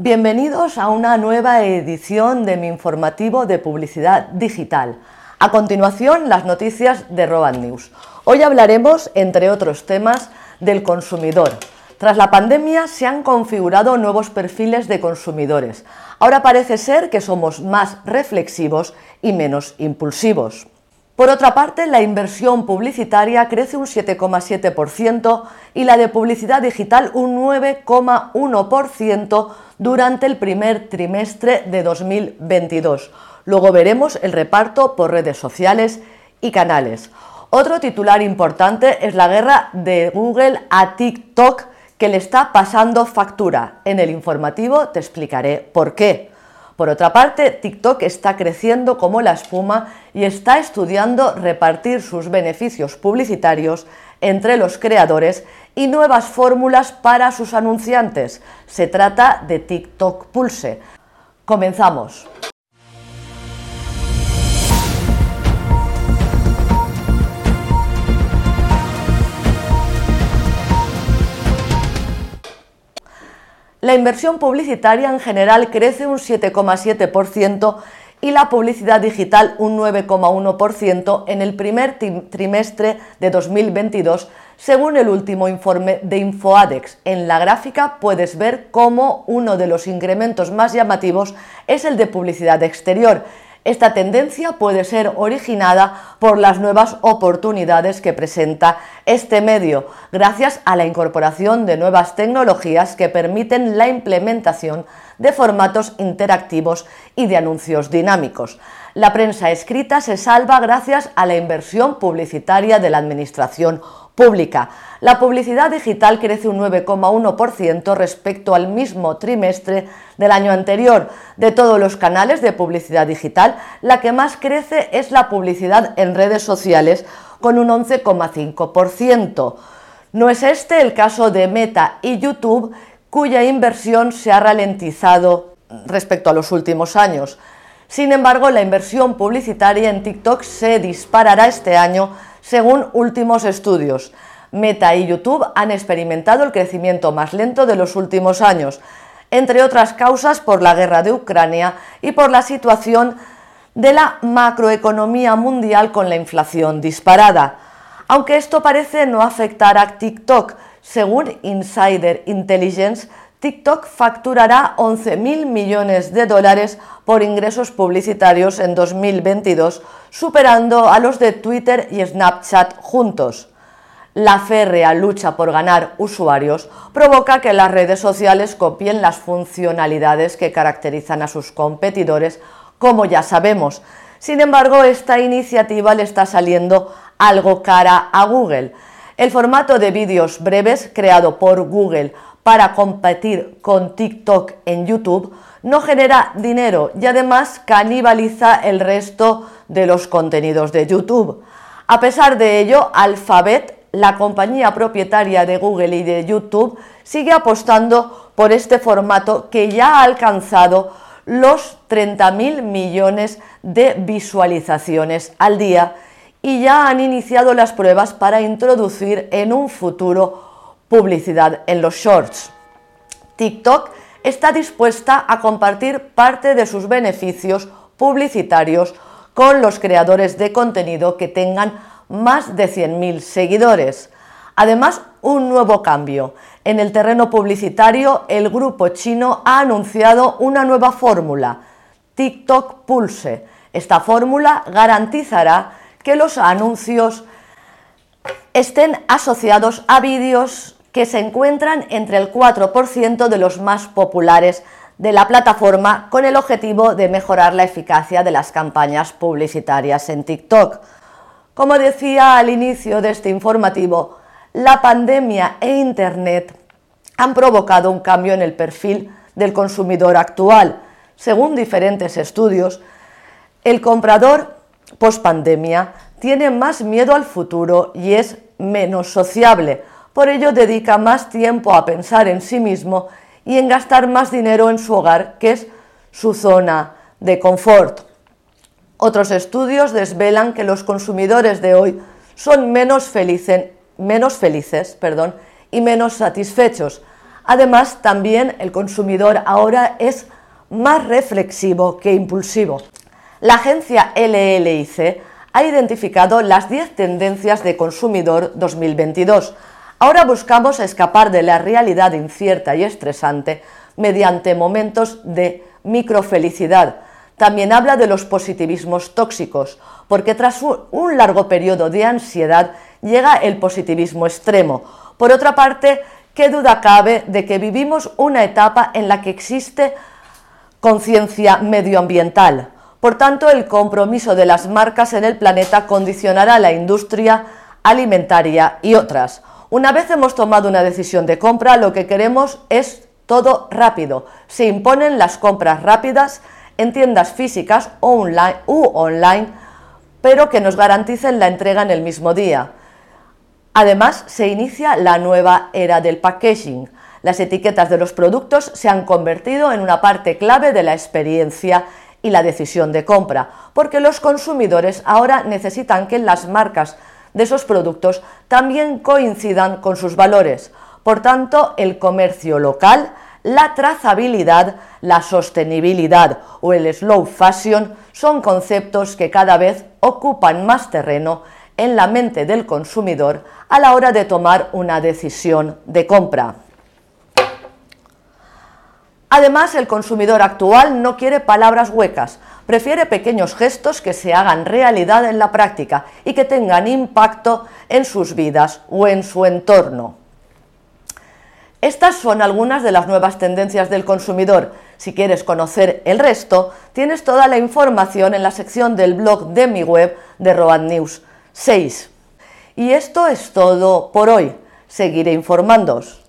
Bienvenidos a una nueva edición de mi informativo de publicidad digital. A continuación, las noticias de Roban News. Hoy hablaremos, entre otros temas, del consumidor. Tras la pandemia se han configurado nuevos perfiles de consumidores. Ahora parece ser que somos más reflexivos y menos impulsivos. Por otra parte, la inversión publicitaria crece un 7,7% y la de publicidad digital un 9,1% durante el primer trimestre de 2022. Luego veremos el reparto por redes sociales y canales. Otro titular importante es la guerra de Google a TikTok que le está pasando factura. En el informativo te explicaré por qué. Por otra parte, TikTok está creciendo como la espuma y está estudiando repartir sus beneficios publicitarios entre los creadores y nuevas fórmulas para sus anunciantes. Se trata de TikTok Pulse. Comenzamos. La inversión publicitaria en general crece un 7,7% y la publicidad digital un 9,1% en el primer trimestre de 2022, según el último informe de InfoAdex. En la gráfica puedes ver cómo uno de los incrementos más llamativos es el de publicidad exterior, esta tendencia puede ser originada por las nuevas oportunidades que presenta este medio, gracias a la incorporación de nuevas tecnologías que permiten la implementación de formatos interactivos y de anuncios dinámicos. La prensa escrita se salva gracias a la inversión publicitaria de la Administración pública. La publicidad digital crece un 9,1% respecto al mismo trimestre del año anterior. De todos los canales de publicidad digital, la que más crece es la publicidad en redes sociales, con un 11,5%. No es este el caso de Meta y YouTube, cuya inversión se ha ralentizado respecto a los últimos años. Sin embargo, la inversión publicitaria en TikTok se disparará este año según últimos estudios. Meta y YouTube han experimentado el crecimiento más lento de los últimos años, entre otras causas por la guerra de Ucrania y por la situación de la macroeconomía mundial con la inflación disparada. Aunque esto parece no afectar a TikTok, según Insider Intelligence, TikTok facturará 11.000 millones de dólares por ingresos publicitarios en 2022, superando a los de Twitter y Snapchat juntos. La férrea lucha por ganar usuarios provoca que las redes sociales copien las funcionalidades que caracterizan a sus competidores, como ya sabemos. Sin embargo, esta iniciativa le está saliendo algo cara a Google. El formato de vídeos breves creado por Google para competir con TikTok en YouTube no genera dinero y además canibaliza el resto de los contenidos de YouTube. A pesar de ello, Alphabet, la compañía propietaria de Google y de YouTube, sigue apostando por este formato que ya ha alcanzado los 30.000 millones de visualizaciones al día y ya han iniciado las pruebas para introducir en un futuro publicidad en los shorts. TikTok está dispuesta a compartir parte de sus beneficios publicitarios con los creadores de contenido que tengan más de 100.000 seguidores. Además, un nuevo cambio. En el terreno publicitario, el grupo chino ha anunciado una nueva fórmula, TikTok Pulse. Esta fórmula garantizará que los anuncios estén asociados a vídeos que se encuentran entre el 4% de los más populares de la plataforma con el objetivo de mejorar la eficacia de las campañas publicitarias en TikTok. Como decía al inicio de este informativo, la pandemia e Internet han provocado un cambio en el perfil del consumidor actual. Según diferentes estudios, el comprador post-pandemia tiene más miedo al futuro y es menos sociable, por ello dedica más tiempo a pensar en sí mismo y en gastar más dinero en su hogar, que es su zona de confort. Otros estudios desvelan que los consumidores de hoy son menos, felices, menos felices perdón, y menos satisfechos. Además, también el consumidor ahora es más reflexivo que impulsivo. La agencia LLIC ha identificado las 10 tendencias de consumidor 2022. Ahora buscamos escapar de la realidad incierta y estresante mediante momentos de microfelicidad. También habla de los positivismos tóxicos, porque tras un largo periodo de ansiedad llega el positivismo extremo. Por otra parte, qué duda cabe de que vivimos una etapa en la que existe conciencia medioambiental. Por tanto, el compromiso de las marcas en el planeta condicionará la industria alimentaria y otras. Una vez hemos tomado una decisión de compra, lo que queremos es todo rápido. Se imponen las compras rápidas en tiendas físicas o online, u online, pero que nos garanticen la entrega en el mismo día. Además, se inicia la nueva era del packaging. Las etiquetas de los productos se han convertido en una parte clave de la experiencia y la decisión de compra, porque los consumidores ahora necesitan que las marcas de esos productos también coincidan con sus valores. Por tanto, el comercio local, la trazabilidad, la sostenibilidad o el slow fashion son conceptos que cada vez ocupan más terreno en la mente del consumidor a la hora de tomar una decisión de compra. Además, el consumidor actual no quiere palabras huecas, prefiere pequeños gestos que se hagan realidad en la práctica y que tengan impacto en sus vidas o en su entorno. Estas son algunas de las nuevas tendencias del consumidor. Si quieres conocer el resto, tienes toda la información en la sección del blog de mi web de Road News 6. Y esto es todo por hoy. Seguiré informándoos.